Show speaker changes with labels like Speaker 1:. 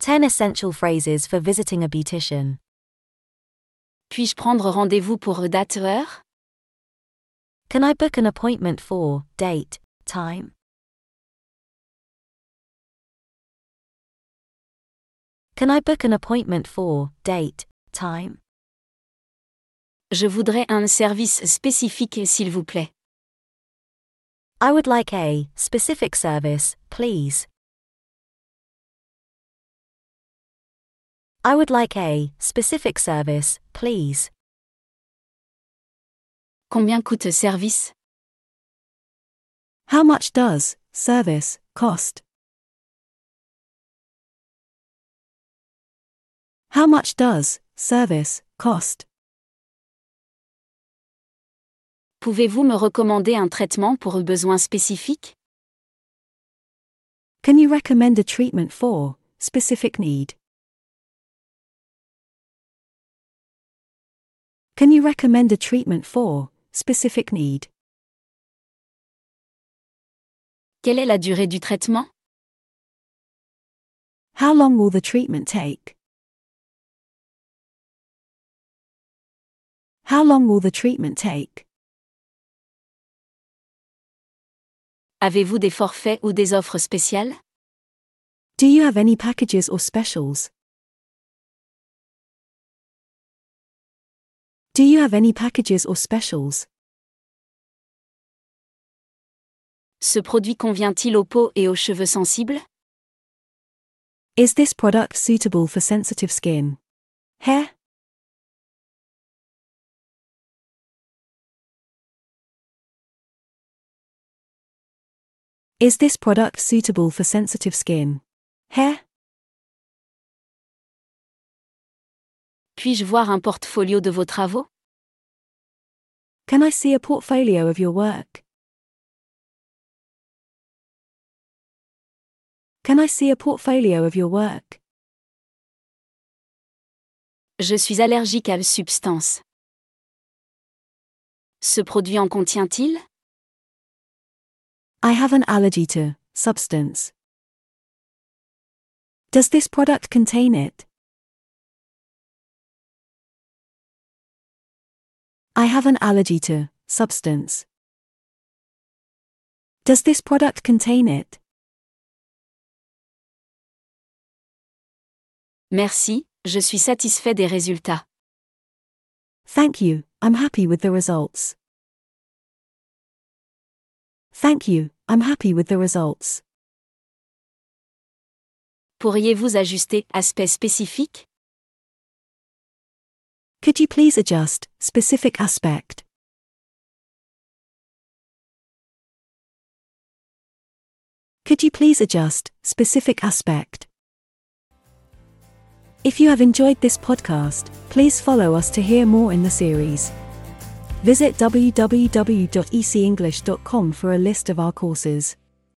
Speaker 1: 10 essential phrases for visiting a beautician.
Speaker 2: Puis-je prendre rendez-vous pour date heure
Speaker 1: Can I book an appointment for date, time? Can I book an appointment for date, time?
Speaker 2: Je voudrais un service spécifique s'il vous plaît.
Speaker 1: I would like a specific service, please. I would like a specific service, please.
Speaker 2: Combien coûte service
Speaker 3: How much does service cost? How much does service cost?
Speaker 2: Pouvez-vous me recommander un traitement pour un besoin spécifique
Speaker 3: Can you recommend a treatment for specific need? Can you recommend a treatment for specific need?
Speaker 2: Quelle est la durée du traitement
Speaker 3: How long will the treatment take? How long will the treatment take?
Speaker 2: Avez-vous des forfaits ou des offres spéciales
Speaker 3: Do you have any packages or specials? Do you have any packages or specials?
Speaker 2: Ce produit convient-il aux peaux et aux cheveux sensibles
Speaker 3: Is this product suitable for sensitive skin? Hair? Is this product suitable for sensitive skin? Hair?
Speaker 2: Puis-je voir un portfolio de vos travaux?
Speaker 3: Can I see a portfolio of your work? Can I see a portfolio of your work?
Speaker 2: Je suis allergique à la substance. Ce produit en contient-il?
Speaker 3: I have an allergy to substance. Does this product contain it? I have an allergy to substance. Does this product contain it?
Speaker 2: Merci, je suis satisfait des résultats.
Speaker 3: Thank you, I'm happy with the results. Thank you, I'm happy with the results.
Speaker 2: Pourriez-vous ajuster aspect spécifique
Speaker 3: Could you please adjust specific aspect? Could you please adjust specific aspect? If you have enjoyed this podcast, please follow us to hear more in the series. Visit www.ecenglish.com for a list of our courses.